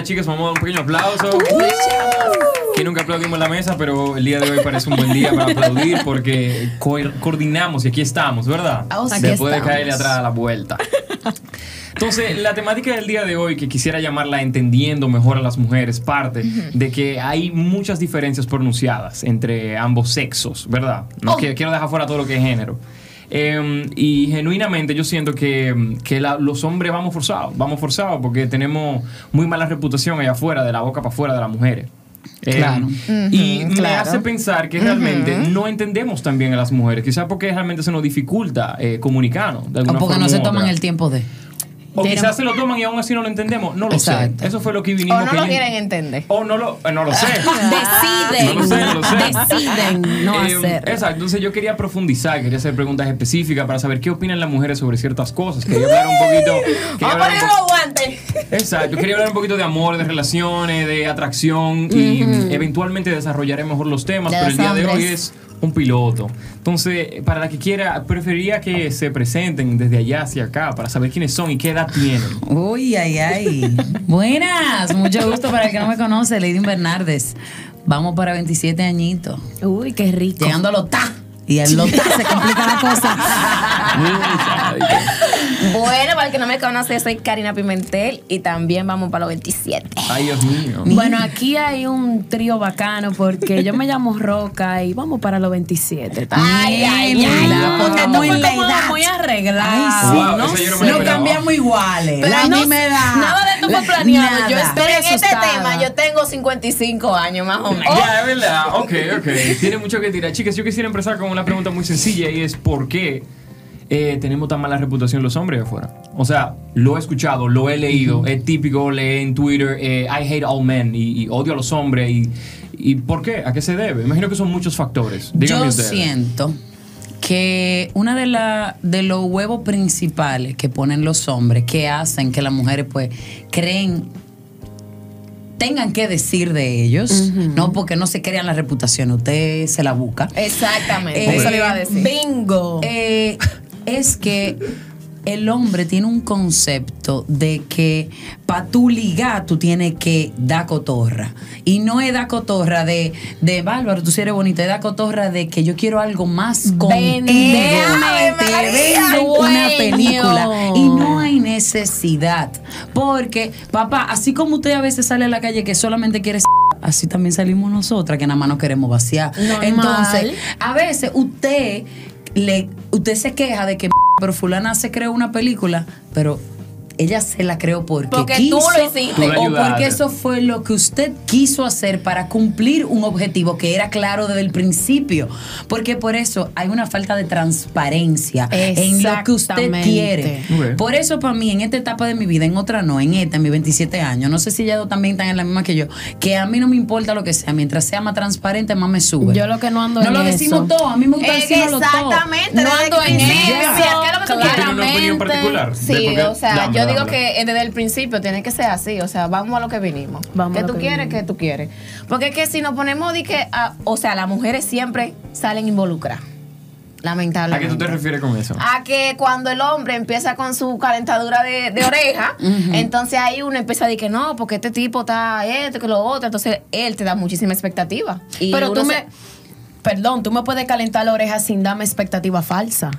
las chicas, vamos a dar un pequeño aplauso. Que nunca aplaudimos en la mesa, pero el día de hoy parece un buen día para aplaudir porque co- coordinamos y aquí estamos, ¿verdad? Oh, sí. Aquí Después de estamos. caerle atrás a la vuelta. Entonces, la temática del día de hoy, que quisiera llamarla Entendiendo mejor a las mujeres, parte de que hay muchas diferencias pronunciadas entre ambos sexos, ¿verdad? No Oh. quiero, quiero dejar fuera todo lo que es género. Eh, y genuinamente yo siento que, que la- los hombres vamos forzados, vamos forzados porque tenemos muy mala reputación allá afuera, de la boca para afuera de las mujeres. Eh, Claro. y me claro. hace pensar que realmente no entendemos tan bien a las mujeres, quizás porque realmente se nos dificulta eh, comunicarnos. De O alguna porque forma no se toman otra. el tiempo de. O quizás se lo toman y aún así no lo entendemos. No lo Exacto. sé. Eso fue lo que O vinimos. no que lo quieren entender. O no lo, eh, no lo sé. Deciden. No lo sé, no lo sé. Deciden no Eh, hacer. Exacto, entonces yo quería profundizar, quería hacer preguntas específicas para saber qué opinan las mujeres sobre ciertas cosas. Quería hablar un poquito. quería Vamos a poner po- los guantes. Exacto, quería hablar un poquito de amor, de relaciones, de atracción y eventualmente desarrollaré mejor los temas, De pero el día de hoy es un piloto. Entonces, para la que quiera, preferiría que se presenten desde allá hacia acá para saber quiénes son y qué edad tienen. Uy, ay, ay. Buenas, mucho gusto para el que no me conoce, Lady Bernardes. Vamos para 27 añitos. Uy, qué rico. Llegando a los ta. Y en los ta se complica la cosa. Bueno, para el que no me conoce, soy Karina Pimentel y también vamos para los 27. Ay, Dios mío. Bueno, aquí hay un trío bacano porque yo me llamo Roca y vamos para los 27. Ay, ay, ay. Porque muy muy arreglado. Wow, no yo no cambiamos iguales. Pero la no- misma edad. nada de esto fue La- planeado. Yo nada. estoy Pero en este asustada. tema yo tengo 55 años más o menos. Ya, es verdad. Ok, ok. Tiene mucho que tirar. Chicas, yo quisiera empezar con una pregunta muy sencilla y es ¿por qué eh, tenemos tan mala reputación los hombres afuera? O sea, lo he escuchado, lo he leído. Es típico leer en Twitter eh, I hate all men y, y odio a los hombres. Y, ¿Y por qué? ¿A qué se debe? Imagino que son muchos factores. Díganme Yo ustedes. siento que una de, la, de los huevos principales que ponen los hombres que hacen que las mujeres pues creen tengan que decir de ellos, no porque no se crean la reputación, usted se la busca. Exactamente. Eh, Eso le iba a decir. Bingo. Eh, es que el hombre tiene un concepto de que para tú ligar tú tienes que dar cotorra. Y no es dar cotorra de, de Bárbaro, tú sí eres bonita, es dar cotorra de que yo quiero algo más contigo. Te vendo una película. Y no hay necesidad. Porque, papá, así como usted a veces sale a la calle que solamente quiere así también salimos nosotras que nada más nos queremos vaciar. Normal. Entonces, a veces usted le usted se queja de que pero fulana se creó una película, pero ella se la creó porque, Porque tú quiso lo hiciste. Tú o porque eso fue lo que usted quiso hacer para cumplir un objetivo que era claro desde el principio. Porque por eso hay una falta de transparencia en lo que usted quiere. Por eso para mí, en esta etapa de mi vida, en otra no, en esta, en mis 27 años, no sé si ya también están en la misma que yo, que a mí no me importa lo que sea, mientras sea más transparente, más me sube. Yo lo que no ando No en lo eso. decimos todo, a mí me gusta decirlo todo. exactamente. No ando en eso, ¿qué es lo que tú una opinión particular? Sí, o sea, yo digo que desde el principio tiene que ser así, o sea, vamos a lo que vinimos. Vamos ¿Qué a lo tú que quieres? vinimos. ¿Qué tú quieres? Porque es que si nos ponemos de que, o sea, las mujeres siempre salen involucradas, ¿A lamentablemente. qué tú te refieres con eso? A que cuando el hombre empieza con su calentadura de, de oreja, entonces ahí uno empieza a decir que no, porque este tipo está esto, que lo otro, entonces él te da muchísima expectativa. Y Pero tú se- me. Perdón, tú me puedes calentar la oreja sin darme expectativa falsa.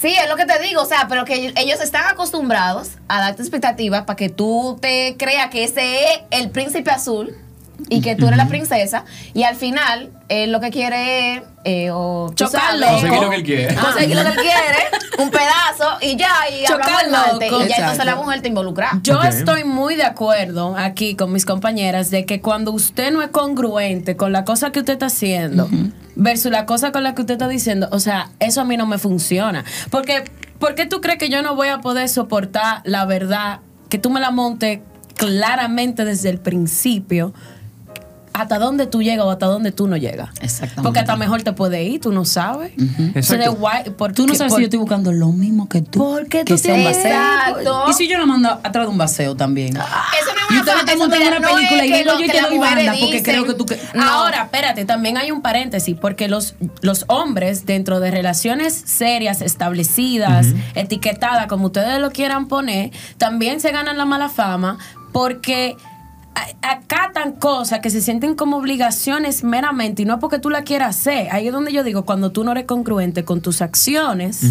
Sí, es lo que te digo, o sea, pero que ellos están acostumbrados a darte expectativas para que tú te creas que ese es el príncipe azul y que tú eres la princesa y al final él lo que quiere es eh, o, Chocarlo. Conseguir lo que él quiere. conseguir lo que él quiere, un pedazo y ya, y Chocar hablamos el martes, loco. y ya entonces la mujer te involucra. Yo estoy muy de acuerdo aquí con mis compañeras de que cuando usted no es congruente con la cosa que usted está haciendo versus la cosa con la que usted está diciendo, o sea, eso a mí no me funciona. Porque, ¿por qué tú crees que yo no voy a poder soportar la verdad que tú me la montes claramente desde el principio? Hasta dónde tú llegas o hasta dónde tú no llegas. Exactamente. Porque hasta mejor te puede ir, tú no sabes. Exacto. de guay- ¿por Tú no sabes por- si yo estoy buscando lo mismo que tú. Porque que tú sea un baseo. Exacto. Y si yo la mando atrás de un baseo también. Eso no es Y una fa- te montan mira, una película y digo lo yo que te doy banda porque dicen. creo que tú... que- No. Ahora, espérate, también hay un paréntesis, porque los, los hombres dentro de relaciones serias, establecidas, etiquetadas, como ustedes lo quieran poner, también se ganan la mala fama porque acatan cosas que se sienten como obligaciones meramente y no porque tú la quieras hacer. Ahí es donde yo digo, cuando tú no eres congruente con tus acciones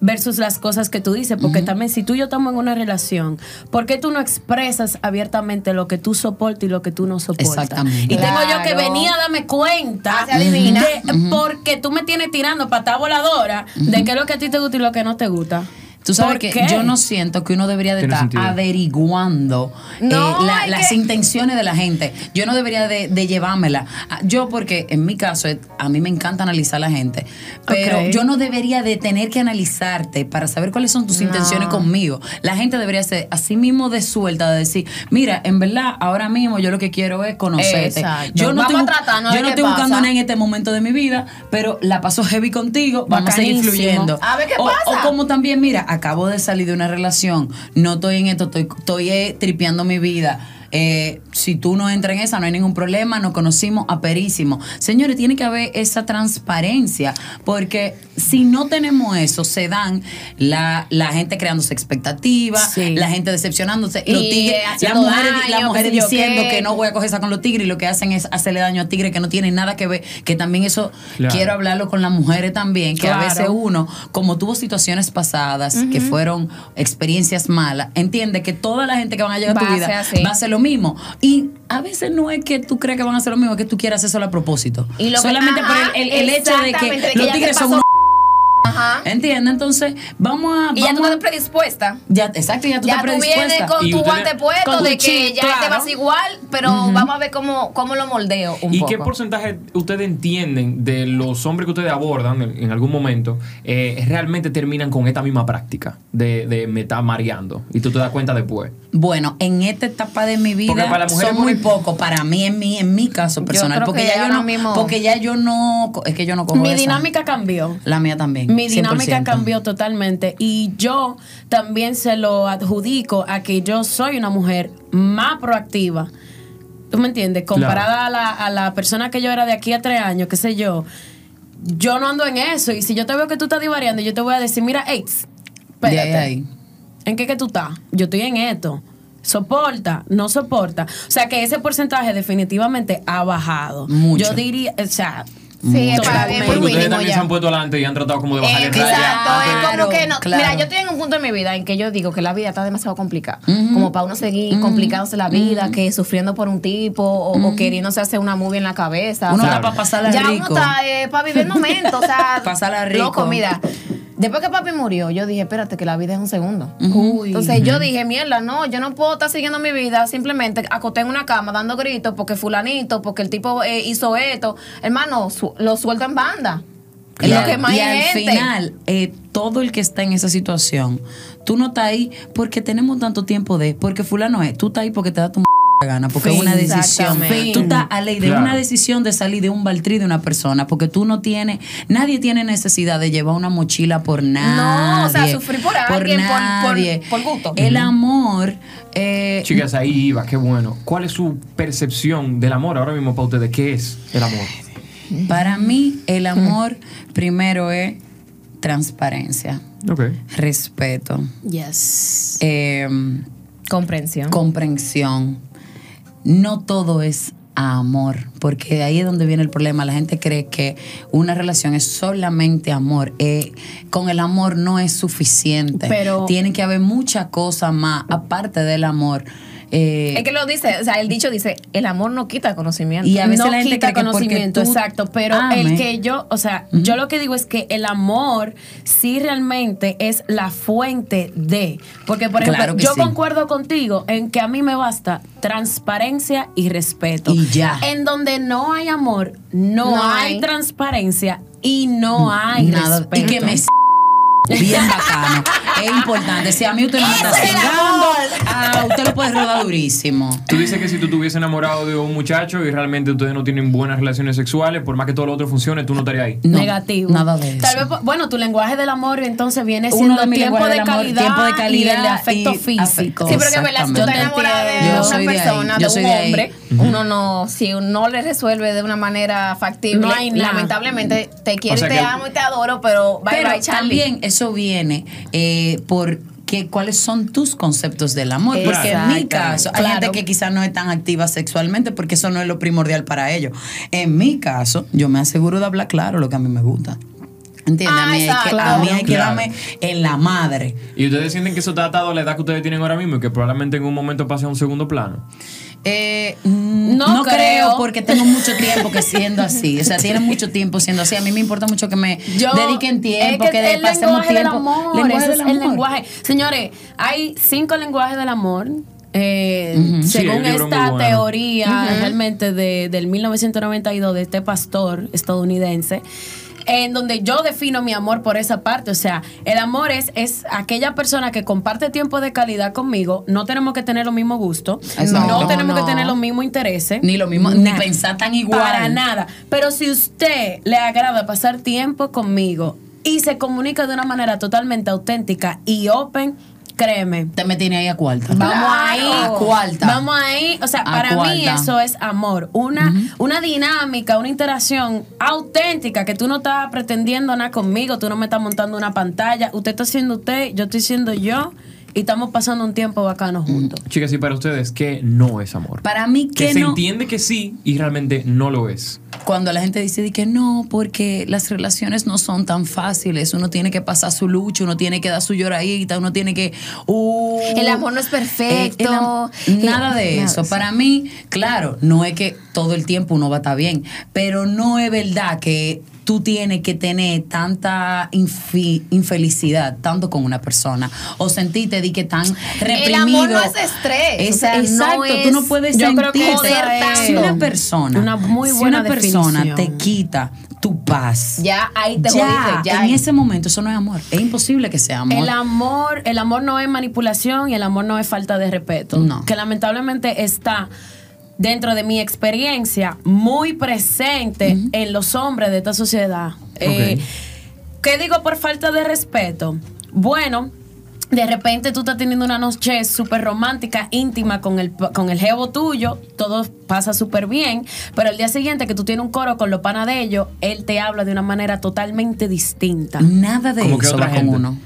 versus las cosas que tú dices, porque también si tú y yo estamos en una relación, ¿por qué tú no expresas abiertamente lo que tú soportas y lo que tú no soportas? Exactamente. Y tengo yo que venir a darme cuenta Ah, porque tú me tienes tirando patada voladora de qué es lo que a ti te gusta y lo que no te gusta. Tú sabes ¿Por que qué? yo no siento que uno debería de estar sentido. averiguando eh, la- las que- intenciones de la gente. Yo no debería de, de llevármela. Ah, Yo porque en mi caso eh, a mí me encanta analizar a la gente, pero yo no debería de tener que analizarte para saber cuáles son tus No. intenciones conmigo. La gente debería ser así mismo de suelta de decir, mira, en verdad ahora mismo yo lo que quiero es conocerte. Exacto. Yo no Vamos estoy, yo ¿Qué no estoy buscando nada en este momento de mi vida, pero la paso heavy contigo, vamos a seguir fluyendo. A ver qué o, pasa. o como también, mira, acabo de salir de una relación, no estoy en esto, estoy, estoy eh, tripeando mi vida. Eh, si tú no entras en esa, no hay ningún problema, nos conocimos aperísimo. Señores, tiene que haber esa transparencia, porque si no tenemos eso, se dan la, la gente creándose expectativas, Sí. la gente decepcionándose, Y, los tigres, eh, las mujeres, daño, mujeres diciendo que no voy a coger esa con los tigres y lo que hacen es hacerle daño a tigres que no tienen nada que ver, que también eso Claro. quiero hablarlo con las mujeres también, que a veces uno, como tuvo situaciones pasadas que fueron experiencias malas, entiende que toda la gente que van a llegar a tu vida ser así. va a hacer lo mismo. Y a veces no es que tú crees que van a hacer lo mismo, es que tú quieras hacer solo a propósito. Y lo que- Solamente por ajá, el, el- el hecho de que que los tigres son unos... Ajá. ¿Entiendes? Entonces, vamos a... Y ya tú a- estás predispuesta. ya, exacto, ya tú ya estás tú vienes con Y tu guante puesto de que chip, ya te claro. vas igual, pero vamos a ver cómo, cómo lo moldeo un ¿Y poco. qué porcentaje ustedes entienden de los hombres que ustedes abordan en, en algún momento eh, realmente terminan con esta misma práctica de, de me está mareando? Y tú te das cuenta después. Bueno, en esta etapa de mi vida para son muy- muy poco para mí en mi en mi caso personal, creo porque que ya yo no mismo- porque ya yo no es que yo no cojo Mi esa. dinámica cambió. la mía también. Mi dinámica 100%. cambió totalmente y yo también se lo adjudico a que yo soy una mujer más proactiva. ¿Tú me entiendes? Comparada a, la, a la persona que yo era de aquí a tres años, qué sé yo. Yo no ando en eso y si yo te veo que tú estás divariando, yo te voy a decir, mira, ahí, espérate. ahí. ¿En qué que tú estás? Yo estoy en esto. ¿Soporta? ¿No soporta? O sea que ese porcentaje definitivamente ha bajado. Mucho. Yo diría, o sea, Sí, es para muy ustedes mínimo también ya. se han puesto adelante y han tratado como de bajarle Eh, raya. exacto, es Claro, como que no. claro. Mira, yo estoy en un punto de mi vida en que yo digo que la vida está demasiado complicada. Como para uno seguir complicándose la vida, que sufriendo por un tipo o, o queriéndose hacer una movie en la cabeza. Uno o sea, está para pasarla ya rico. uno está para vivir el momento, o sea, Pasarla rico. Loco, mira. Después que papi murió, yo dije, espérate, que la vida es un segundo. Uy. Entonces yo dije, mierda, no, yo no puedo estar siguiendo mi vida simplemente acosté en una cama dando gritos porque fulanito, porque el tipo eh, hizo esto. Hermano, su- lo suelto en banda. Es Y lo al- que más y hay al gente. final, eh, todo el que está en esa situación, tú no estás ahí porque tenemos tanto tiempo de, porque fulano es, tú estás ahí porque te da tu m- gana, porque es una decisión. Tú estás a ley de Claro. una decisión de salir de un baltrí de una persona, porque tú no tienes, nadie tiene necesidad de llevar una mochila por nadie. No, o sea, sufrir por alguien, por- por- nadie. por gusto. El amor, eh, Chicas, ahí iba, qué bueno. ¿Cuál es su percepción del amor ahora mismo para ustedes? ¿Qué es el amor? para mí el amor primero es transparencia, Ok. respeto. yes. eh, Comprensión. comprensión. No todo es amor, porque ahí es donde viene el problema. La gente cree que una relación es solamente amor. Eh, con el amor no es suficiente. Pero- Tiene que haber muchas cosas más aparte del amor. Eh, es que lo dice, o sea, el dicho dice, el amor no quita conocimiento. Y a veces no la gente quita cree que porque conocimiento, tú exacto, pero el que yo, o sea, yo lo que digo es que el amor sí realmente es la fuente de, porque por ejemplo, Claro yo sí. concuerdo contigo en que a mí me basta transparencia y respeto. Y ya. En donde no hay amor, no, No hay, hay. transparencia y no hay nada. respeto. Y que me bien bacano. Es importante. Si a mí usted me está cingando, ah, usted lo puede rodar durísimo. Tú dices que si tú estuviese enamorado de un muchacho y realmente ustedes no tienen buenas relaciones sexuales, por más que todo lo otro funcione, tú no estarías ahí. No, negativo. Nada de eso. Tal vez, bueno, tu lenguaje del amor entonces viene Uno siendo de tiempo de, del amor, calidad tiempo de calidad y de afecto y físico. Sí, pero que verdad, si tú estás enamorada de. Yo una de persona, de soy un hombre, uno no, si uno no le resuelve de una manera factible, No hay nada. lamentablemente te quiero O sea y te amo y te adoro, pero bye Pero bye, Charlie. también eso viene eh, por que cuáles son tus conceptos del amor. Porque en mi caso, hay Claro. gente que quizás no es tan activa sexualmente porque eso no es lo primordial para ellos. En mi caso, yo me aseguro de hablar claro lo que a mí me gusta. ¿Entiendes? Ah, a mí hay que, a mí hay que Claro. darme en la madre. Y ustedes sienten que eso está atado a la edad que ustedes tienen ahora mismo y que probablemente en un momento pase a un segundo plano. Eh, No no, creo. creo. porque tengo mucho tiempo que siendo así. O sea, tiene mucho tiempo siendo así. A mí me importa mucho que me Yo- dediquen tiempo, es que, de- el pasemos lenguaje tiempo. del amor, Lenguaje ese del es el amor. lenguaje. Señores, hay cinco lenguajes del amor. eh, según el esta bueno. teoría realmente de, del 1992 de este pastor estadounidense en donde yo defino mi amor por esa parte. O sea, el amor es, es aquella persona que comparte tiempo de calidad conmigo. No tenemos que tener los mismos gustos. No tenemos No. que tener los mismos intereses. Ni lo mismo, ni pensar tan igual. Para nada. Pero si usted le agrada pasar tiempo conmigo y se comunica de una manera totalmente auténtica y open, créeme. Te me tiene ahí a cuarta. Vamos Claro. ahí. A cuarta. Vamos ahí. O sea, A para mí eso es amor. Una, una dinámica, una interacción auténtica que tú no estás pretendiendo nada conmigo, tú no me estás montando una pantalla. Usted está siendo usted, yo estoy siendo yo y estamos pasando un tiempo bacano juntos. Chicas, y para ustedes, ¿qué no es amor? Para mí que que se entiende que sí y realmente no lo es. Cuando la gente dice de que no, porque las relaciones no son tan fáciles, uno tiene que pasar su lucha, uno tiene que dar su lloradita, uno tiene que... uh, El amor no es perfecto. el nada de Nada, eso. sí. Para mí, claro, no es que todo el tiempo uno va a estar bien, pero no es verdad que tú tienes que tener tanta infi- infelicidad tanto con una persona o sentirte de que tan reprimido. amor no es estrés, o sea, no exacto, tú no puedes Yo creo que si una persona, una muy si buena una persona definición. te quita tu paz. Ya ahí te ya, jodiste, ya. en ese momento eso no es amor. Es imposible que sea amor. El amor, el amor no es manipulación y el amor no es falta de respeto. No. Que lamentablemente está dentro de mi experiencia muy presente en los hombres de esta sociedad. Eh, ¿Qué digo por falta de respeto? Bueno, de repente tú estás teniendo una noche súper romántica, íntima con el, con el jevo tuyo, todo pasa súper bien, pero el día siguiente que tú tienes un coro con los panas de ellos, él te habla de una manera totalmente distinta. Nada de Como que eso otra va con gente. uno.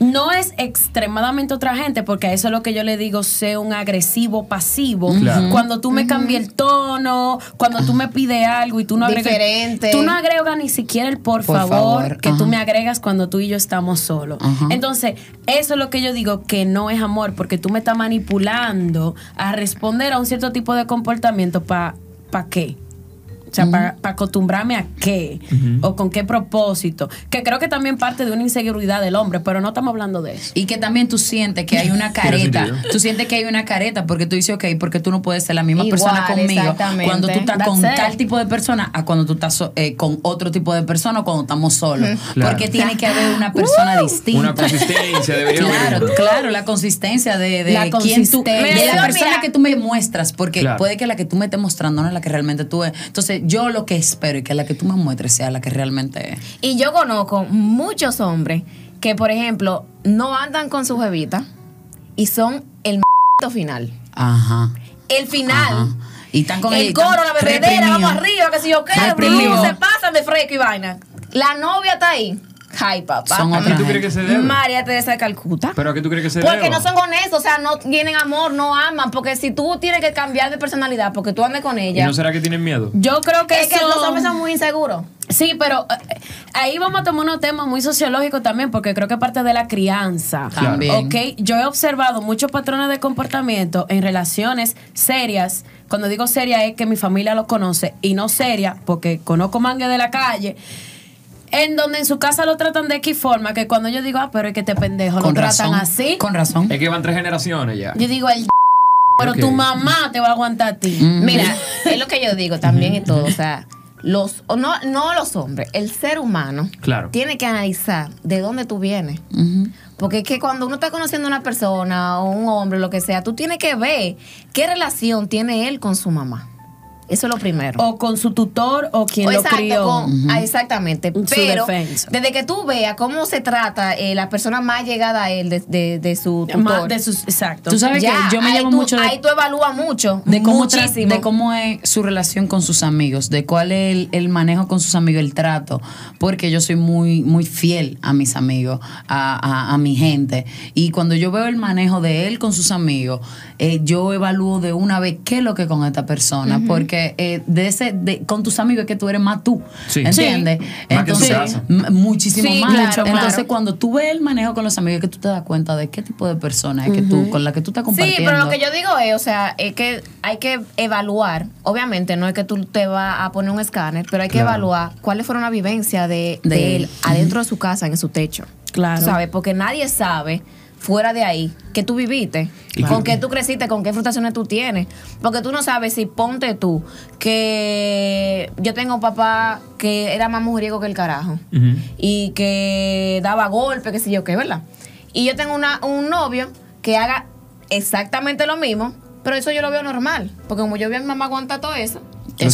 No es extremadamente otra gente, porque a eso es lo que yo le digo, sé un agresivo pasivo. Claro. Cuando tú me cambias el tono, cuando tú me pides algo y tú no agregas. Diferente. Tú no agregas ni siquiera el por, Por favor, favor, que ajá. tú me agregas cuando tú y yo estamos solos. Entonces, eso es lo que yo digo que no es amor, porque tú me estás manipulando a responder a un cierto tipo de comportamiento. ¿Para pa qué? O sea, para acostumbrarme a qué o con qué propósito. Que creo que también parte de una inseguridad del hombre, pero no estamos hablando de eso. Y que también tú sientes que hay una careta. Tú sientes que hay una careta porque tú dices, ok, porque tú no puedes ser la misma Igual, persona conmigo exactamente. cuando tú estás That's con it. tal tipo de persona a cuando tú estás so- eh, con otro tipo de persona o cuando estamos solos. Claro. Porque tiene que haber una persona distinta. Una consistencia debería Claro, haber. claro, la consistencia de, de La quién tú, de la persona mira. que tú me muestras, porque Claro. puede que la que tú me estés mostrando no es la que realmente tú eres. Entonces, yo lo que espero es que la que tú me muestres sea la que realmente es. Y yo conozco muchos hombres que, por ejemplo, no andan con su jevita y son el m final. Ajá. El final. Ajá. Y están con el ella, coro, la bebedera, vamos arriba, que si yo qué, se pasan de fresco y vaina. La novia está ahí. Ay, papá. Son ¿A otra qué tú crees que se debe? María Teresa de Calcuta. ¿Pero a qué tú crees que se Porque debe? no son honestos, o sea, no tienen amor, no aman. Porque si tú tienes que cambiar de personalidad porque tú andes con ¿Y ella, no será que tienen miedo? Yo creo que es que los hombres son muy inseguros. Sí, pero eh, ahí vamos a tomar unos temas muy sociológicos también, porque creo que parte de la crianza. Claro. También. Ok, yo he observado muchos patrones de comportamiento en relaciones serias. Cuando digo seria es que mi familia lo conoce y no seria, porque conozco mangue de la calle. En donde en su casa lo tratan de X forma, que cuando yo digo, ah, pero es que este pendejo lo tratan así. Con razón. Es que van tres generaciones ya. Yo digo, el pero tu mamá te va a aguantar a ti. Mira, es lo que yo digo también y todo. O sea, los, o no, no los hombres, el ser humano Claro. tiene que analizar de dónde tú vienes. Porque es que cuando uno está conociendo a una persona o un hombre, lo que sea, tú tienes que ver qué relación tiene él con su mamá. Eso es lo primero. O con su tutor o quien O lo exacto, crió. con- ah, exactamente. Pero desde que tú veas cómo se trata eh, la persona más llegada a él de, de- de su tutor, Más de sus, exacto. Tú sabes ya, que yo me ahí llevo tú- mucho de, Ahí tú evalúas mucho. de cómo, muchísimo. de cómo es su relación con sus amigos, de cuál es el, el manejo con sus amigos, el trato, porque yo soy muy, muy fiel a mis amigos, a, a- a mi gente. Y cuando yo veo el manejo de él con sus amigos, eh, yo evalúo de una vez qué es lo que con esta persona, porque eh, de ese, de, con tus amigos es que tú eres más tú, Sí. ¿entiendes? Sí. Más que en su Entonces, casa. m- muchísimo Sí, más. claro, Entonces, claro. cuando tú ves el manejo con los amigos, es que tú te das cuenta de qué tipo de persona es que tú, con la que tú estás Sí, compartiendo. pero lo que yo digo es, o sea, es que hay que evaluar. Obviamente, no es que tú te vas a poner un escáner, pero hay que Claro. evaluar cuáles fueron las vivencias de, de De él él. adentro de su casa, en su techo. Claro. ¿Sabes? Porque nadie sabe fuera de ahí que tú viviste, con qué tú creciste, con qué frustraciones tú tienes. Porque tú no sabes si ponte tú que yo tengo un papá que era más mujeriego que el carajo y que daba golpes, qué sé yo qué, ¿verdad? Y yo tengo una, un novio que haga exactamente lo mismo, pero eso yo lo veo normal, porque como yo vi a mi mamá aguantar todo eso, lo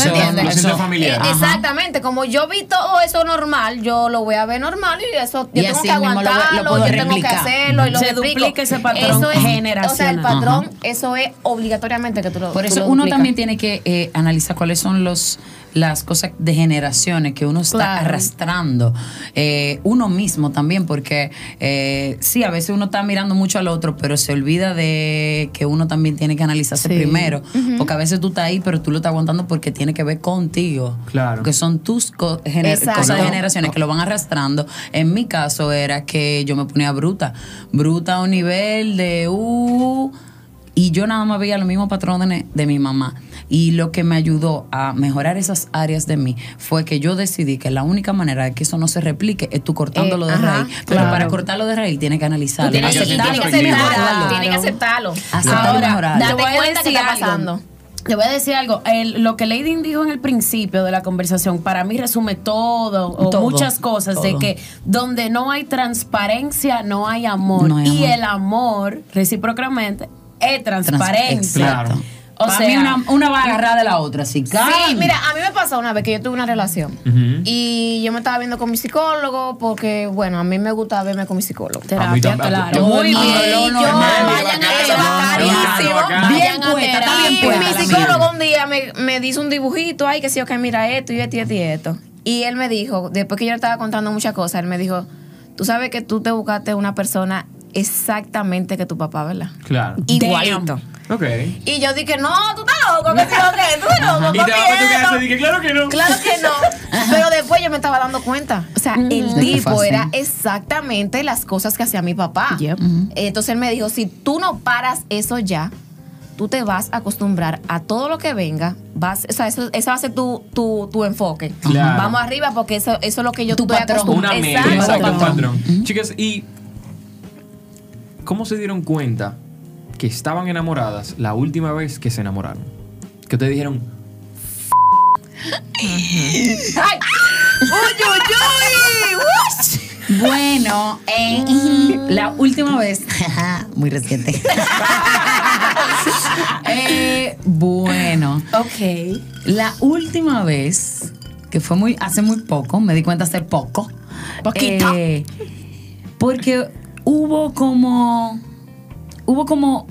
siento Eso- familiar. Eh, exactamente, como yo vi todo eso normal, yo lo voy a ver normal y eso yo Y tengo así que lo lo aguantarlo, yo tengo que hacerlo y lo Se duplica ese patrón Eso es- O sea, el generacional. patrón, eso es obligatoriamente que tú lo Por tú eso lo uno duplicas. también tiene que eh, analizar cuáles son los las cosas de generaciones que uno está Claro. arrastrando eh, uno mismo también porque eh, sí a veces uno está mirando mucho al otro pero se olvida de que uno también tiene que analizarse Sí. primero porque a veces tú estás ahí pero tú lo estás aguantando porque tiene que ver contigo Claro. que son tus co- gener- Exacto. cosas de generaciones que lo van arrastrando en mi caso era que yo me ponía bruta bruta a un nivel de uh, y yo nada más veía los mismos patrones de mi mamá. Y lo que me ayudó a mejorar esas áreas de mí fue que yo decidí que la única manera de que eso no se replique es tú cortándolo Eh, de ajá, raíz. Pero claro. para cortarlo de raíz tienes que analizarlo. Tienes que, aceptarlo. tienes que aceptarlo. Aceptarlo y Ahora, Date voy a cuenta que decir está algo. pasando. Te voy a decir algo. El- lo que Lady dijo en el principio de la conversación, para mí resume todo o Todo, muchas cosas de que donde no hay transparencia, no hay amor. No hay y amor. el amor, recíprocamente, es transparencia. Exacto. O Para sea, mí una, una va agarrada de la otra. Si Sí, mira, a mí me pasó una vez que yo tuve una relación y yo me estaba viendo con mi psicólogo porque, bueno, a mí me gusta verme con mi psicólogo. A mí terapia, también. claro. Muy bien. yo, no, vayan a. Bien Vayan a puesta, está bien Y puesta mi psicólogo un día me, me dice un dibujito, ay, que sí, ok, mira esto y esto y esto y esto. Y él me dijo, después que yo le estaba contando muchas cosas, él me dijo, tú sabes que tú te buscaste una persona exactamente que tu papá, ¿verdad? Claro. Igualito. Ok. Y yo dije, no, tú estás loco, que sí, ok, tú estás loco, Y te vas para tu casa esto". y dije, claro que no. Claro que no. Pero después yo me estaba dando cuenta. O sea, el De que tipo era exactamente las cosas que hacía mi papá. Yep. Entonces él me dijo, si tú no paras eso ya, tú te vas a acostumbrar a todo lo que venga. Vas, o sea, eso, ese va a ser tu, tu, tu enfoque. Claro. Vamos arriba porque eso, eso es lo que yo Tu estoy patrón. acostumbrada. Una media, exacto, un patrón. patrón. Chicas, ¿y cómo se dieron cuenta que estaban enamoradas la última vez que se enamoraron? Que ustedes dijeron, ¡Ay! ¡Uy, uy, uy! Bueno, eh, la última vez, muy reciente. Eh, bueno, Ok. la última vez, que fue muy, hace muy poco, me di cuenta hace poco. Poquito. eh, porque hubo como, hubo como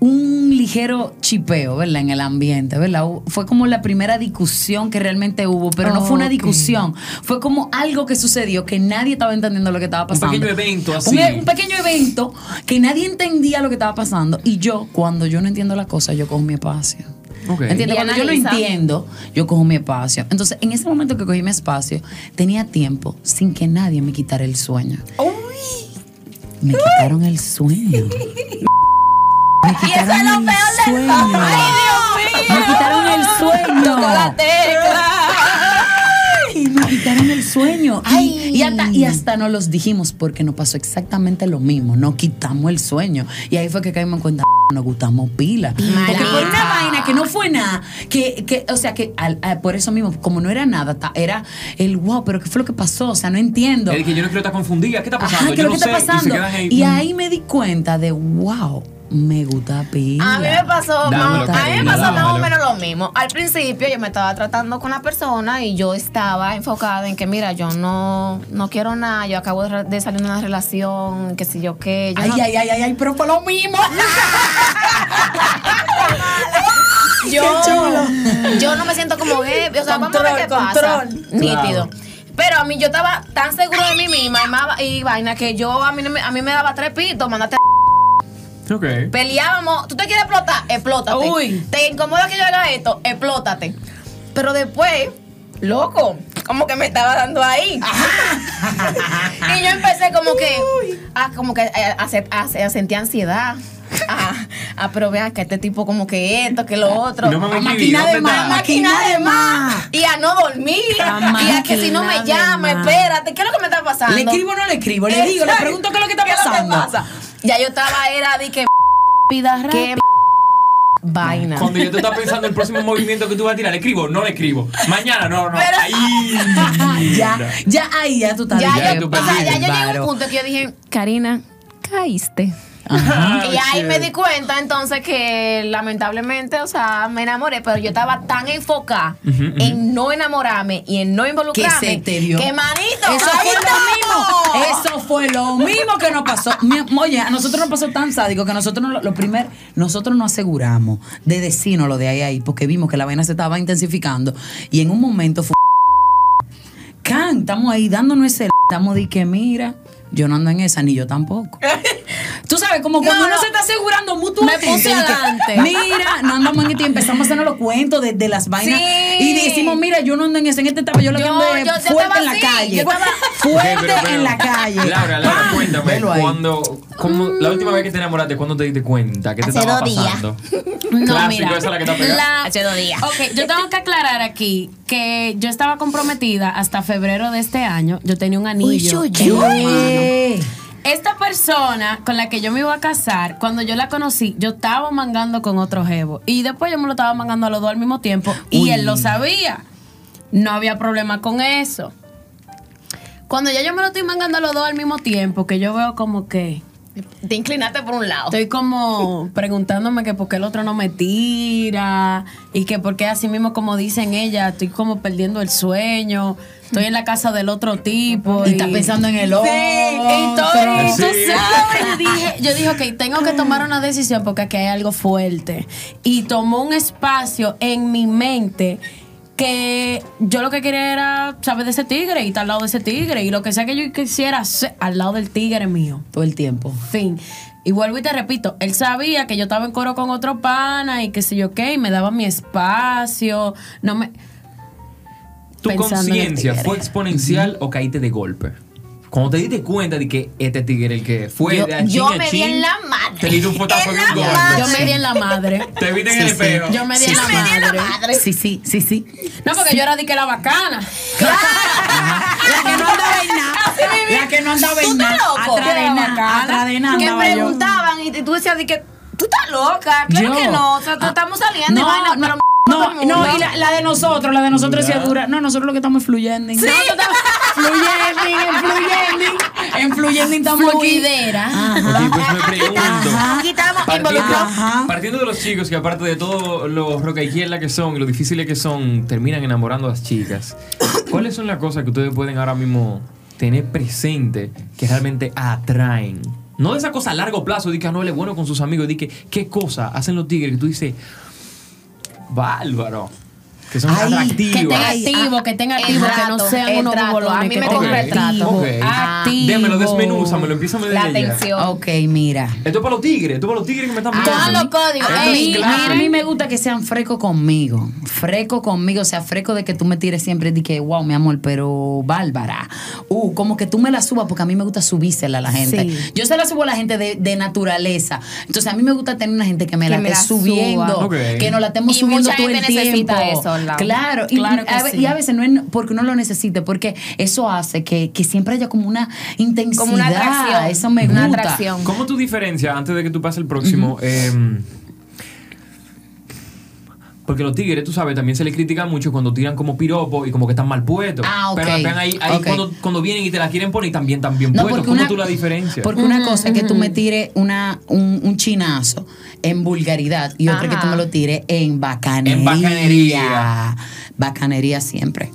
un ligero chipeo, ¿verdad? En el ambiente, ¿verdad? Fue como la primera discusión que realmente hubo, pero no fue una discusión, fue como algo que sucedió que nadie estaba entendiendo lo que estaba pasando. pequeño evento así. Un, e- un pequeño evento que nadie entendía lo que estaba pasando. Y yo, cuando yo no entiendo la cosa, yo cojo mi espacio. Ok. ¿Entiendes? Cuando yo analiza. entiendo, yo cojo mi espacio. Entonces, en ese momento que cogí mi espacio, tenía tiempo sin que nadie me quitara el sueño. Me quitaron el sueño. Me Y eso es quitaron lo el peor del sueño. ¡Ay, Dios mío! Me quitaron el sueño. Tocó la tecla. Me quitaron el sueño. Y, Ay. y hasta, y hasta no los dijimos porque nos pasó exactamente lo mismo. No quitamos el sueño. Y ahí fue que caímos en cuenta. Nos gustamos pila. Porque por una vaina que no fue nada, que, que o sea, que al- al- por eso mismo, como no era nada, ta- era el wow, pero ¿qué fue lo que pasó? O sea, no entiendo. es que yo no quiero estar confundida. ¿Qué está pasando? Ajá, ¿qué yo es lo no que está sé. Pasando? Y ahí me di cuenta de, wow, me gusta pila. A mí me pasó, más, a mí me pasó más o menos lo mismo. Al principio yo me estaba tratando con la persona y yo estaba enfocada en que, mira, yo no, no quiero nada, yo acabo de, salir de una relación, que si yo qué. Yo Ay, no, ay, ay, ay, ay, pero fue lo mismo. yo, yo no me siento como gay. O sea, vamos a ver qué Control, pasa. control. Nítido. Pero a mí yo estaba tan seguro de mí misma y, más- y vaina que yo a mí, a mí me daba tres pitos, mandate Ok. Peleábamos, tú te quieres explotar, explótate. Uy. Te incomoda que yo haga esto, explótate. Pero después, loco, como que me estaba dando ahí. y yo empecé como que, a, como que a, a, a- a sentir ansiedad. A, a pero vean que este tipo como que esto, que lo otro. No me A máquina de ¿dónde más, máquina de más. Y a no dormir. A y a que si no me llama, espérate, ¿qué es lo que me está pasando? ¿Le escribo o no le escribo? Le digo, le pregunto qué es lo que está ¿Qué es lo pasando. pasa? Ya yo estaba, era de que, Pida qué vaina. Cuando yo te estaba pensando el próximo movimiento que tú vas a tirar, ¿le escribo? No le escribo. Mañana, no, no. Pero- Ahí. ya, ya, ahí, ya tú estás Ya, Ya yo, tú o sea, ya yo llegué a un punto que yo dije, Karina, caíste. Y ahí me di cuenta entonces que lamentablemente, o sea, me enamoré, pero yo estaba tan enfocada en no enamorarme y en no Que involucrarme. se te dio. Que manito, Eso ahí fue lo mismo. Eso fue lo mismo que nos pasó. Oye, a nosotros nos pasó tan sádico que nosotros no- lo, lo primer, nosotros nos aseguramos de decirnos lo de ahí ahí, porque vimos que la vaina se estaba intensificando. Y en un momento fue. Can, estamos ahí dándonos ese. Estamos de que mira. Yo no ando en esa, ni yo tampoco. Tú sabes, como cuando No, uno no. se está asegurando mutuamente. Me puse de que, adelante. Mira, no andamos en este y empezamos a hacernos los cuentos de, de las vainas. Sí. Y decimos, mira, yo no ando en esa, en este etapa, yo lo que Yo- yo- yo fuerte en la calle. yo Fuerte Ok, pero- pero- en la calle. Laura, Laura, ¡Pam! cuéntame. Cuando, como, la última vez que te enamoraste, ¿cuándo te diste cuenta? ¿Qué te Hace estaba dos días. pasando? No, Clásico, mira. esa es la que está pegada. la- Hace dos días. Ok, yo tengo que aclarar aquí que yo estaba comprometida hasta febrero de este año. Yo tenía un anillo. Uy, en uy, Esta persona con la que yo me iba a casar, cuando yo la conocí, yo estaba mangando con otro jevo. Y después yo me lo estaba mangando a los dos al mismo tiempo. Y Uy. él lo sabía. No había problema con eso. Cuando ya yo me lo estoy mangando a los dos al mismo tiempo, que yo veo como que. Te inclinaste por un lado. Estoy como preguntándome que por qué el otro no me tira y que por qué así mismo como dicen ella, estoy como perdiendo el sueño, estoy en la casa del otro tipo. y está pensando en el otro. Y todo, y tú Sí. sabes, yo dije, yo dije, ok, tengo que tomar una decisión porque aquí hay algo fuerte. Y tomó un espacio en mi mente que yo lo que quería era saber de ese tigre y estar al lado de ese tigre. Y lo que sea que yo quisiera hacer al lado del tigre mío. Todo el tiempo. Fin. Y vuelvo y te repito, él sabía que yo estaba en coro con otro pana y que sé yo qué, y me daba mi espacio. No me. ¿Tu conciencia fue exponencial o caíste de golpe? Cuando te diste cuenta de que este tigre el que fue Yo- de a yo chin me di en la madre. Te diste un fotazo En la madre. Yo me di en la madre. Te viste en Sí, el sí. espejo. Yo me di en Yo la me di en la madre. madre. Sí, sí, sí, sí. No, porque yo era de que la bacana. La que no andaba en nada. La que no andaba ¿Tú en nada. Atrás de nada. Atrás de nada que preguntaban y tú decías de que tú estás loca. Claro Yo. que no. O sea, tú- Ah. estamos saliendo y No, vaina, no, pero no, no, y la, la de nosotros, la de nosotros sí es dura. No, nosotros lo que estamos es fluyendo. Sí. fluyendo, fluyendo estamos aquí. Fluidera. Ok, pues me pregunto. Aquí estamos Partiendo, involucrados. Ajá. partiendo de los chicos que aparte de todo lo roca izquierda que son y lo difíciles que son, terminan enamorando a las chicas. ¿Cuáles son las cosas que ustedes pueden ahora mismo tener presente que realmente atraen? No de esa cosa a largo plazo, de que ah, no él es bueno con sus amigos, de que qué cosa hacen los tigres que tú dices, bárbaro, que son Ay, que Que atractivos. tenga activo, ah, que tenga activo, que no sean el unos trato. bobolones. A mí que me coge el trato. activo. Ok. Activo. Démelo, desmenúzamelo, empiézame de La ella. atención. Ok, mira. Esto es para los tigres, esto es para los tigres que me están Ah, viendo. los códigos. A mí, claro. a mí me gusta que sean frescos conmigo. Fresco conmigo, o sea, fresco de que tú me tires siempre de que, wow, mi amor, pero bárbara. Uh, como que tú me la subas, porque a mí me gusta subírsela a la gente. Sí. Yo se la subo a la gente de, de naturaleza. Entonces, a mí me gusta tener una gente que me Que la esté la subiendo. Que nos la estemos Y subiendo mucha todo el tiempo. necesita eso, Lau. Claro, y, Claro que a, sí. y a veces no es porque uno lo necesite, porque eso hace que, que siempre haya como una intensidad. Como una atracción. Eso me Una gusta. atracción. ¿Cómo tú diferencias, antes de que tú pases el próximo, em, Porque los tigres, tú sabes, también se les critica mucho cuando tiran como piropo y como que están mal puestos. Ah, ok. Pero vean ahí, ahí cuando, cuando vienen y te la quieren poner y también están bien No, puestos. porque ¿Cómo una, tú la diferencias? Porque una cosa es que tú me tires una, un, un chinazo en vulgaridad y otra es que tú Ajá. me lo tires en bacanería. En bacanería. Bacanería siempre.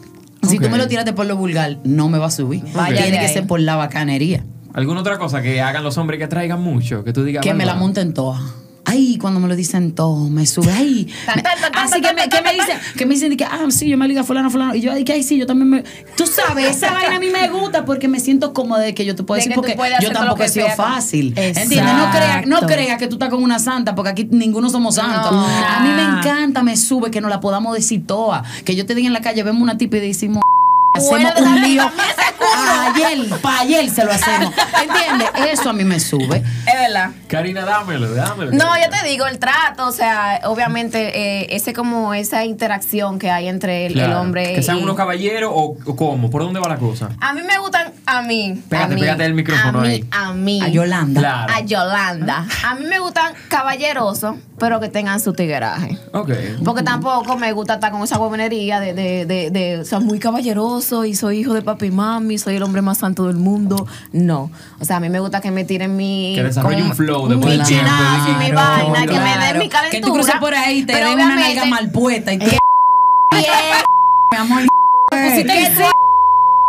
Si tú me lo tiraste por lo vulgar, no me va a subir. Vaya Tiene que ahí. ser por la bacanería. ¿Alguna otra cosa que hagan los hombres que traigan mucho? Que tú digas. Que me la monten todas. Ay, cuando me lo dicen todo, me sube. Ay, me- así que me, que me dicen, que me dicen que, ah, sí, yo me liga fulano, fulano. Y yo, ay, que ay, sí, yo también me. Tú sabes, esa vaina a mí me gusta porque me siento cómoda de que yo te puedo De decir porque yo tampoco he sido fácil. ¿Entiendes? No creas no creas que tú estás con una santa porque aquí ninguno somos santos. No. A mí me encanta, me sube que nos la podamos decir todas. Que yo te diga en la calle, vemos una tipa y decimos. Hacemos un lío. Ayer, para ayer se lo hacemos. ¿Entiendes? Eso a mí me sube. Es verdad. Karina, dámelo, dámelo. No, Karina. yo te digo, el trato, o sea, obviamente, eh, ese como esa interacción que hay entre el, el Claro. hombre. Que sean y- unos caballeros o, o cómo. ¿Por dónde va la cosa? A mí me gustan, a mí. Pégate, a mí, pégate el micrófono a mí, ahí. A mí. A Yolanda. Claro. A Yolanda. A mí me gustan caballerosos, pero que tengan su tigueraje. Ok. Porque tampoco me gusta estar con esa huevonería de, de, de, de, o sea, muy caballeroso y soy hijo de papi y mami, soy el hombre más santo del mundo. No. O sea, a mí me gusta que me tiren mi. Que desarrolle con un flow después del tiempo, mi vaina, que me den mi calentura. Que tú cruces por ahí y te den una nalga mal puesta y tú, Bien, mi amor, que tú-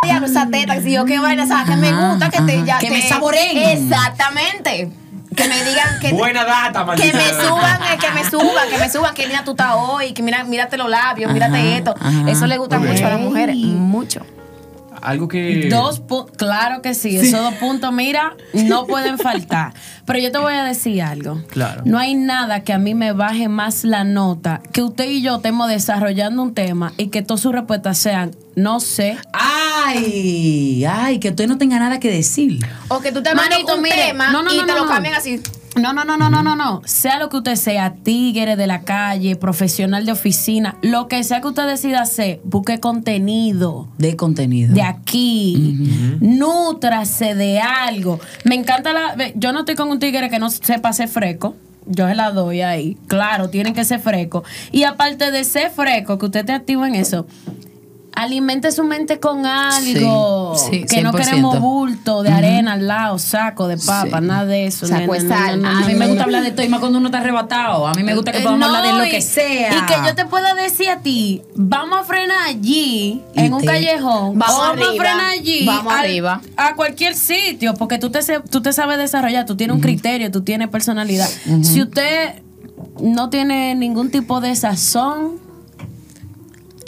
diablo, esa teta, que si yo qué vaina, o sea, que me gusta que te ya Que te- me saboreen. Exactamente. Que me digan que Buena data, que maldita. me suban, eh, que me suban, que me suban, que linda tú estás hoy, que mira, mírate los labios, mírate esto. ajá. Eso le gusta mucho a las mujeres, mucho. Algo que. Dos claro que sí, esos dos puntos, mira, no pueden faltar. Pero yo te voy a decir algo. Claro. No hay nada que a mí me baje más la nota que usted y yo estemos desarrollando un tema y que todas sus respuestas sean no sé. ay, ay, que usted no tenga nada que decir. O que tú te Manito, un mire, tema no, no, y no, te no, lo no. cambian así. No, no, no, no, no, no, no. Sea lo que usted sea, tigre de la calle, profesional de oficina, lo que sea que usted decida hacer, busque contenido De contenido. de aquí. Nútrase de algo. Me encanta la. Yo no estoy con un tigre que no sepa ser fresco. Yo se la doy ahí. Claro, tienen que ser fresco. Y aparte de ser fresco, que usted esté activo en eso, alimente su mente con algo. Sí, sí, que no 100%. queremos bulto de arena al lado, saco de papa, Sí. nada de eso. A mí me gusta hablar de esto y más cuando uno está arrebatado. A mí me gusta que Eh, podamos hablar de lo que sea. Y que yo te pueda decir a ti, vamos a frenar allí, Y en un te- callejón. vamos arriba, a frenar allí. vamos al- arriba. A cualquier sitio, porque tú te, tú te sabes desarrollar, tú tienes un criterio, tú tienes personalidad. Si usted no tiene ningún tipo de sazón,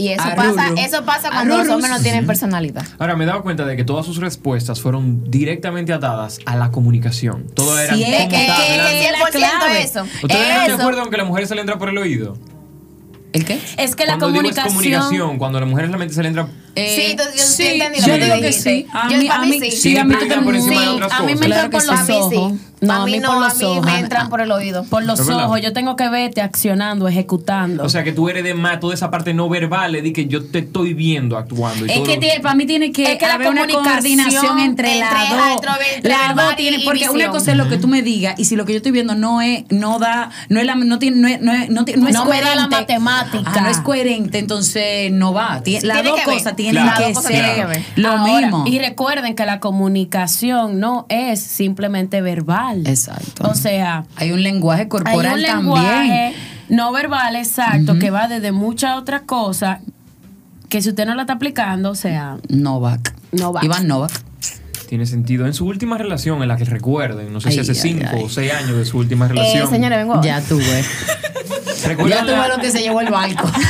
Y eso pasa, eso pasa cuando los hombres no tienen personalidad. Ahora me he dado cuenta de que todas sus respuestas fueron directamente atadas a la comunicación. Todo era Sí, es que- 100% clave. eso. ¿Ustedes están de Eso. acuerdo con que a la mujer se le entra por el oído? ¿El qué? es que la Cuando digo es comunicación. comunicación, cuando a la mujer solamente se le entra Sí, tú- yo sí, entendí yo que digo que sí. A Yo- mí, a mí mí, sí. sí, a mí tú por también. encima de Sí, otras a mí me Claro por sí. los A mí sí. No, a mí no, por a los mí ojos. me entran por el oído. Por los Es verdad. ojos, yo tengo que verte accionando, ejecutando. O sea, que tú eres de más, toda esa parte no verbal, le di que yo te estoy viendo actuando. Y Es todo que lo- tiene- para mí tiene que, Es que la haber una coordinación entre, entre- las dos. entre Las dos y porque una cosa es lo que tú me digas y si lo que yo estoy viendo no es, no da, no es la, no tiene, no es, no es, no, no es No me da la matemática. Ah, no es coherente, entonces no va. Tie- las Tiene dos cosas tienen Claro. que ser que ver. lo Ahora, mismo. Y recuerden que la comunicación no es simplemente verbal. Exacto. O sea, hay un lenguaje hay corporal un también. lenguaje no verbal exacto que va desde muchas otras cosas que si usted no la está aplicando, o sea, Novak. Novak. Iván Novak. Tiene sentido. En su última relación, en la que recuerden, no sé si hace ay, cinco ay. o seis años de su última Eh, relación. señores, vengo ahora. Ya tuve. ¿Recuerdan, ya tuve lo que se llevó el barco.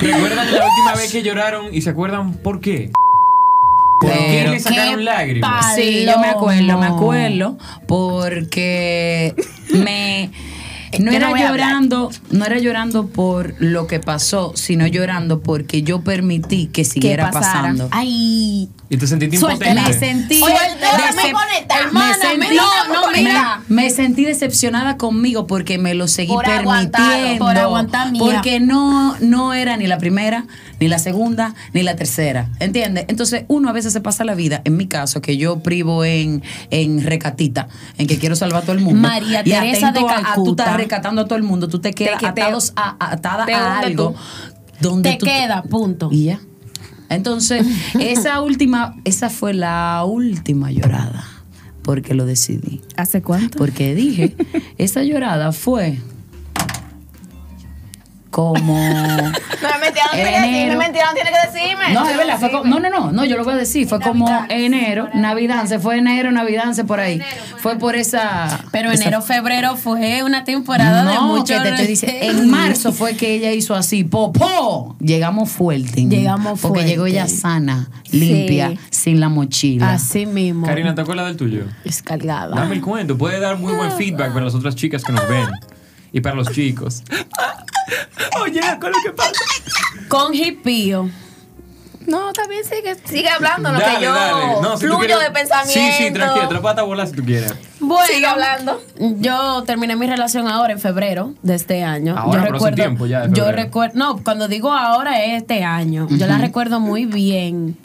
¿Recuerdan la última vez que lloraron y se acuerdan por qué? ¿Por qué Pero- le sacaron qué lágrimas? Sí, yo me acuerdo, me acuerdo, porque me no Yo era llorando, no era llorando por lo que pasó, sino llorando porque yo permití que siguiera pasando. ay, Y te sentiste impotente. Me sentí. Oye, me sentí- no, no, mira. Me, me sentí decepcionada conmigo porque me lo seguí Por permitiendo. por aguantar mía. Porque no, no era ni la primera, ni la segunda, ni la tercera. ¿Entiendes? Entonces, uno a veces se pasa la vida, en mi caso, que yo privo en, en recatita, en que quiero salvar a todo el mundo. María y Teresa de a- a- tú Calcuta. estás rescatando a todo el mundo, tú te quedas que te- atados a, a- atada te a algo. tú. Donde Te tú queda, punto. y ya. Entonces, esa última, esa fue la última llorada. Porque lo decidí. ¿Hace cuánto? Porque dije, esa llorada fue como. No me mentira, no tiene que decirme, Enero. mentira, no tiene que decirme. No, es verdad, fue como- no, no, no, no, yo lo voy a decir, fue como enero, Navidad, se fue enero, Navidad, se por ahí. Fue por esa. Pero enero, febrero fue una temporada de no, mucho que te estoy diciendo, en marzo fue que ella hizo así, popó. Llegamos fuerte. Llegamos Porque llegó fuerte. ella sana, limpia, sin la mochila. Así mismo. Karina, ¿te acuerdas del tuyo? Descargada. Dame el cuento. Puede dar muy buen feedback para las otras chicas que nos ven. Y para los chicos. Oye, con lo que pasa. Con hipío. No, también sigue, sigue hablando lo Dale, que yo dale. No, si fluyo quieres- de pensamiento. Sí, sí, tranquila. Te la puedo hasta volar si tú quieres. Bueno, Sigue hablando. Yo terminé mi relación ahora en febrero de este año. Ahora, yo pero hace tiempo ya de yo recuerdo, no, cuando digo ahora es este año. Yo la recuerdo muy bien.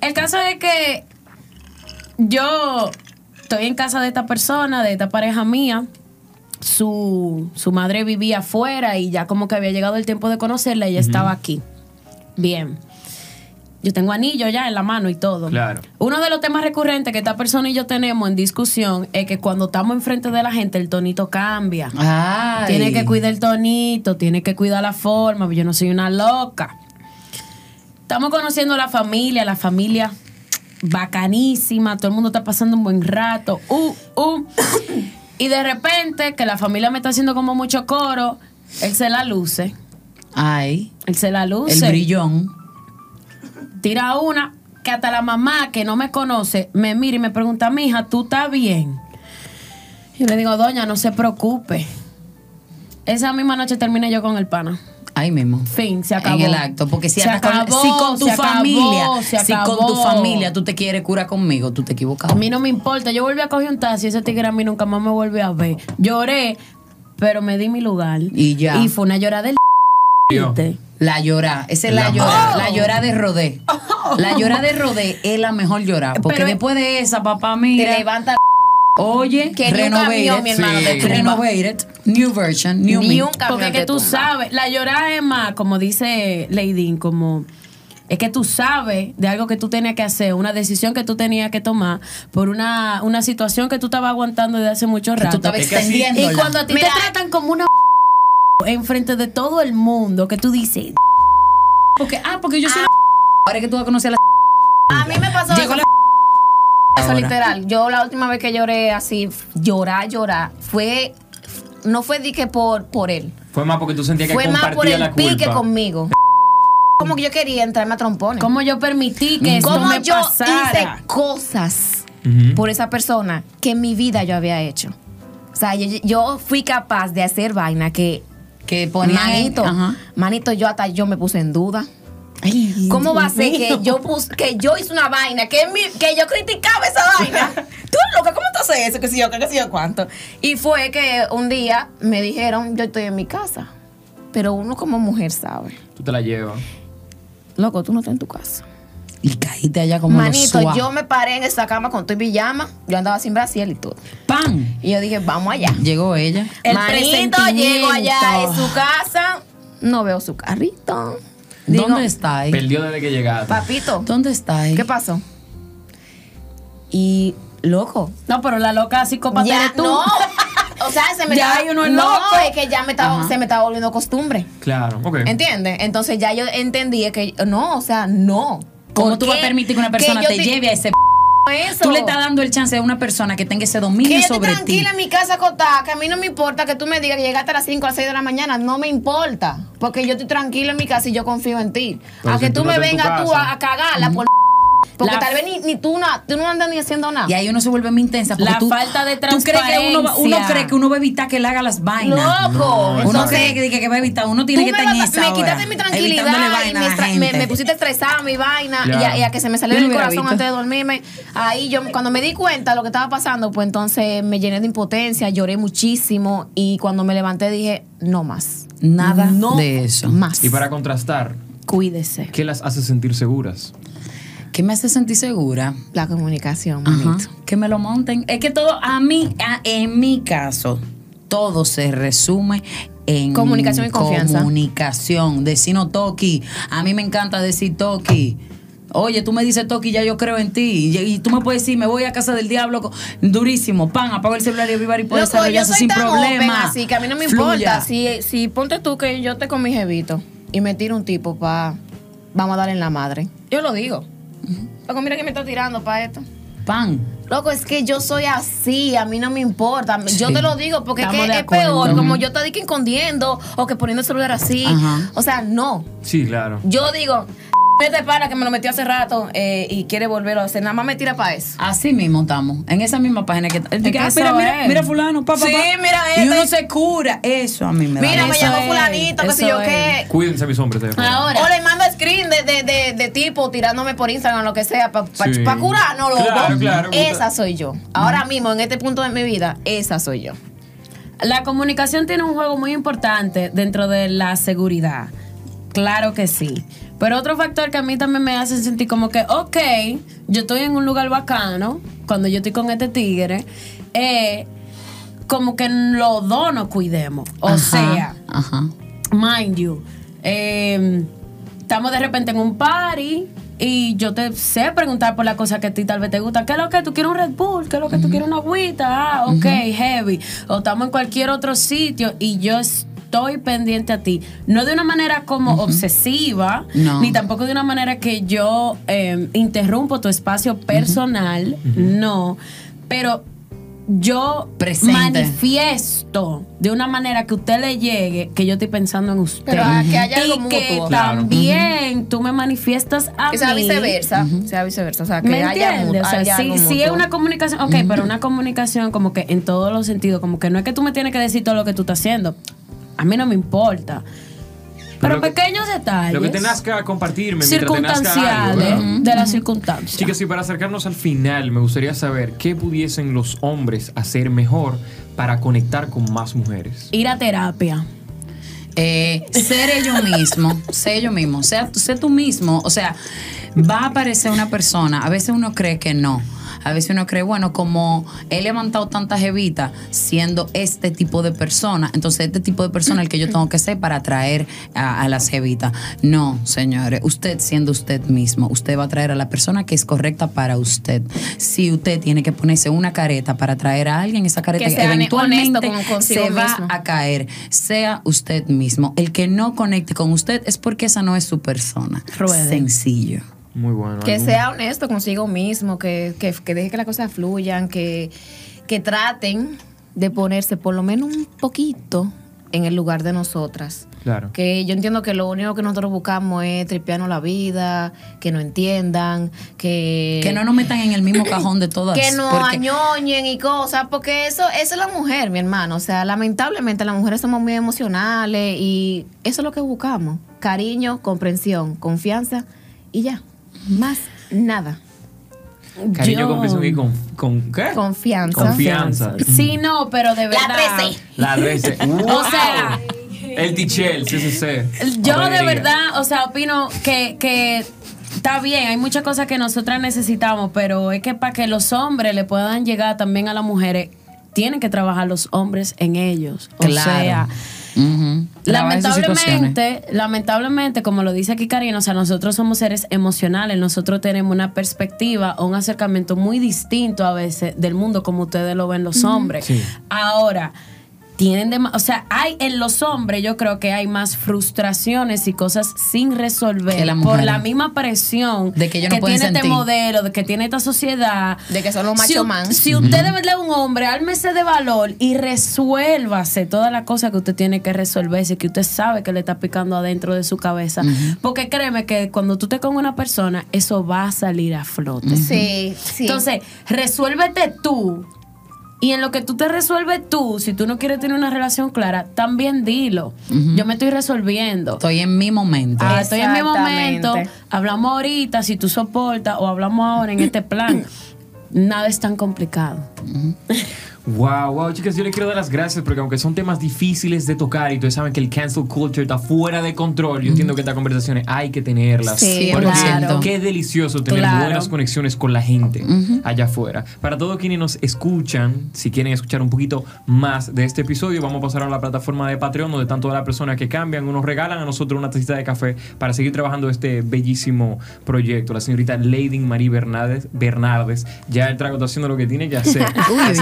El caso es que yo estoy en casa de esta persona, de esta pareja mía. Su, su madre vivía afuera y ya como que había llegado el tiempo de conocerla, ella estaba aquí. Bien. Yo tengo anillo ya en la mano y todo. Claro. Uno de los temas recurrentes que esta persona y yo tenemos en discusión es que cuando estamos enfrente de la gente el tonito cambia. Ay. Tiene que cuidar el tonito, tiene que cuidar la forma, yo no soy una loca. Estamos conociendo a la familia, la familia bacanísima, todo el mundo está pasando un buen rato. Uh, uh. Y de repente, que la familia me está haciendo como mucho coro, él se la luce. Ay. Él se la luce. El brillón. Tira una que hasta la mamá que no me conoce me mira y me pregunta, mija, ¿tú estás bien? Yo le digo, doña, no se preocupe. Esa misma noche terminé yo con el pana. Ahí mismo. Fin, se acabó. En el acto. Porque si, hasta con- acabó, si con tu se acabó, familia, si con tu acabó. familia tú te quieres curar conmigo, tú te equivocas. A mí no me importa. Yo volví a coger un taxi. Ese tigre a mí nunca más me volvió a ver. Lloré, pero me di mi lugar. Y ya. Y fue una llorada del. La llora, esa es la, La llora, la llora de rodé. La llora de rodé es la mejor llora. Porque Pero- después de esa, papá, Te mira. levanta Oye, que camión, mi hermano, Sí. Renovated, new version, new Ni me. un camión Porque es que tú tumba. sabes, la llorada es más, como dice Lady, como es que tú sabes de algo que tú tenías que hacer, una decisión que tú tenías que tomar por una, una situación que tú estabas aguantando desde hace mucho Que tú rato. Es. Y cuando a ti Mira, te tratan como una enfrente de todo el mundo, que tú dices, Porque, ah, porque yo soy una Ahora que tú vas a conocer a la A mí me pasó Llegó eso, la eso literal. Yo la última vez que lloré así, llorar, llorar, fue no fue di que por por él. Fue más porque tú sentías que Fue más por el pique conmigo. Como que yo quería entrarme a trompones. ¿cómo yo permití que esto Cómo me yo pasara? hice cosas por esa persona que en mi vida yo había hecho. O sea, yo, yo fui capaz de hacer vaina que que ponía manito, Ajá. manito, yo hasta yo me puse en duda. Ay, ¿Cómo va a ser que yo pus- que yo hice una vaina, que, mi- que yo criticaba esa vaina? Tú eres loca, ¿cómo tú haces eso? Que si yo, que si yo cuánto. Y fue que un día me dijeron, yo estoy en mi casa. Pero uno como mujer sabe. Tú te la llevas. Loco, tú no estás en tu casa. Y caíste allá como Manito, los yo me paré en esa cama con tu pijama. Yo andaba sin brasier y todo. ¡Pam! Y yo dije, vamos allá. Llegó ella. El Manito, llego allá en su casa. No veo su carrito. Digo, ¿Dónde está ahí? Perdió desde que llegaste. Papito, ¿Dónde está ahí? ¿qué pasó? Y, loco, No, pero la loca psicópata Ya, eres tú. no. O sea, se me Ya estaba, hay uno es no, loco. es que ya me estaba, Ajá. se me estaba volviendo costumbre. Claro, ok. ¿Entiendes? Entonces ya yo entendí que no, o sea, no. ¿Cómo ¿Por tú vas a permitir que una Que persona te lleve a ese p eso? Tú le estás dando el chance a una persona que tenga ese dominio que yo estoy sobre ti. tranquila en mi casa acotada, que a mí no me importa que tú me digas que llegaste a las 5 o las 6 de la mañana, no me importa, porque yo estoy tranquila en mi casa y yo confío en ti. Pero a si que tú tú no me vengas tú a, a cagarla por Porque La- tal vez ni, ni tú, no, tú no andas ni haciendo nada. Y ahí uno se vuelve muy intensa. Porque La tú, falta de tú crees que uno, va- uno transparencia. cree que uno va a evitar que él haga las vainas. Loco. Uno Entonces, cree que, que, que va a evitar. Uno tiene que estar en esa me quitaste mi tranquilidad y me, pusiste estresada mi vaina y, a, Claro. y a que se me salió del no corazón visto. antes de dormirme. Ahí yo, cuando me di cuenta de lo que estaba pasando, pues entonces me llené de impotencia, lloré muchísimo y cuando me levanté dije, no más. Nada no de eso. Más. Y para contrastar, Cuídese. ¿qué las hace sentir seguras? ¿Qué me hace sentir segura? La comunicación, manito. que me lo monten. Es que todo, a mí, a- en mi caso, todo se resume en Comunicación y confianza. Comunicación, decir no toki. A mí me encanta decir toki. Oye, tú me dices toki, ya yo creo en ti. Y, y tú me puedes decir, me voy a casa del diablo durísimo. Pan, apago el celular y vivar y yo desarrollarse sin tan problema. así que a mí no me Fluya. importa. Si, si ponte tú que yo te con mi jevito y me tiro un tipo para. Vamos a darle en la madre. Yo lo digo. Loco, mira que me está tirando para esto. Pan. Loco, es que yo soy así, a mí no me importa. Yo Sí. te lo digo porque es, que es peor, como yo te digo que escondiendo o que poniendo el celular así. Ajá. O sea, no. Sí, claro. Yo digo, este para que me lo metió hace rato eh, y quiere volverlo a hacer, nada más me tira para eso. Así mismo estamos, en esa misma página que dice, que "Ah, mira, mira, mira fulano, papá. Sí, mira Y este. uno se cura. Eso a mí me da. Mira, me eso llamó fulanito, que sé yo qué. Cuídense mis hombres. Ahora. Mando screen de, de, de, de tipo tirándome por Instagram, lo que sea, para pa, Sí. pa curarnos, loco. Claro, claro. Esa soy yo. Ahora mismo, en este punto de mi vida, esa soy yo. La comunicación tiene un juego muy importante dentro de la seguridad. Claro que sí. Pero otro factor que a mí también me hace sentir como que, ok, yo estoy en un lugar bacano, cuando yo estoy con este tigre, eh, como que los dos nos cuidemos. O Ajá, sea, Ajá. mind you, eh, estamos de repente en un party y yo te sé preguntar por la cosa que a ti tal vez te gusta. ¿Qué es lo que tú quieres un Red Bull? ¿Qué es lo que tú quieres una agüita? Ah, ok, heavy. O estamos en cualquier otro sitio y yo estoy pendiente a ti. No de una manera como obsesiva, No. ni tampoco de una manera que yo eh, interrumpo tu espacio personal, no. Pero yo Presente. manifiesto de una manera que usted le llegue que yo estoy pensando en usted. Pero a que haya algo y que mutuo. Claro. también tú me manifiestas a Que sea mí. viceversa. Sea viceversa. O sea, que ¿Me haya? O sea, haya sí, es una comunicación, ok, pero una comunicación como que en todos los sentidos, como que no es que tú me tienes que decir todo lo que tú estás haciendo. A mí no me importa. Pero, que- pequeños detalles. Lo que te nazca compartirme mientras te nazca algo, circunstanciales de las circunstancias. Chicas, y para acercarnos al final, me gustaría saber qué pudiesen los hombres hacer mejor para conectar con más mujeres. Ir a terapia. Eh, ser ellos mismos, ser ellos mismos, sea, sé tú mismo. O sea, va a aparecer una persona, a veces uno cree que no. A veces uno cree, bueno, como he levantado tantas jevitas siendo este tipo de persona, entonces este tipo de persona es el que yo tengo que ser para atraer a, a las jevitas. No, señores, usted siendo usted mismo, usted va a traer a la persona que es correcta para usted. Si usted tiene que ponerse una careta para atraer a alguien, esa careta Que eventualmente con- se va mismo. a caer. Sea usted mismo. El que no conecte con usted es porque esa no es su persona. Ruede. Sencillo. Muy bueno. Que ¿algún- sea honesto consigo mismo, que, que, que deje que las cosas fluyan, que, que traten de ponerse por lo menos un poquito en el lugar de nosotras. Claro. Que yo entiendo que lo único que nosotros buscamos es tripearnos la vida, que no entiendan, que... Que no nos metan en el mismo cajón de todas. que no porque- añoñen y cosas, porque eso, eso es la mujer, mi hermano. O sea, lamentablemente las mujeres somos muy emocionales y eso es lo que buscamos. Cariño, comprensión, confianza y ya. Más nada. Cariño, Yo- y con, con ¿qué? Confianza. Confianza. Sí, no, pero de verdad. La 13. La 13. O sea, El Tichel, sí, sí, sí. Yo de verdad, o sea, opino que, que está bien, hay muchas cosas que nosotras necesitamos, pero es que para que los hombres le puedan llegar también a las mujeres, tienen que trabajar los hombres en ellos. O Claro. sea, Lamentablemente, lamentablemente, como lo dice aquí Karina, o sea, nosotros somos seres emocionales, nosotros tenemos una perspectiva o un acercamiento muy distinto a veces del mundo como ustedes lo ven los hombres. Sí. Ahora, tienen de o sea, hay en los hombres yo creo que hay más frustraciones y cosas sin resolver Que las por la misma presión De que ellos no pueden tiene este modelo, de que tiene esta sociedad, De que son los si, macho u- man. Si usted es un hombre, álmese de valor y resuélvase todas las cosas que usted tiene que resolverse, que usted sabe que le está picando adentro de su cabeza, porque créeme que cuando tú te con una persona, eso va a salir a flote. Sí, sí. Entonces, resuélvete tú. Y en lo que tú te resuelves tú, si tú no quieres tener una relación clara, también dilo. Yo me estoy resolviendo. Estoy en mi momento. Ah, estoy en mi momento. Hablamos ahorita, si tú soportas, o hablamos ahora en este plan. Nada es tan complicado. Wow, wow, chicas, yo les quiero dar las gracias porque aunque son temas difíciles de tocar y ustedes saben que el cancel culture está fuera de control, yo entiendo que estas conversaciones hay que tenerlas. Sí, porque claro. qué delicioso tener Claro. buenas conexiones con la gente allá afuera. Para todos quienes nos escuchan, si quieren escuchar un poquito más de este episodio, vamos a pasar a la plataforma de Patreon donde están todas las personas que cambian o nos regalan a nosotros una tacita de café para seguir trabajando este bellísimo proyecto. La señorita Lady Marie Bernardes, Bernardes ya el trago está haciendo lo que tiene que hacer. Uy,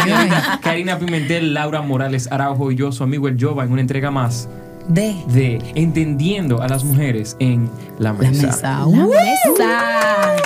Karina Pimentel, Laura Morales Araujo y yo, su amigo el Jova, en una entrega más De de Entendiendo a las mujeres en la la mesa. mesa. La mesa.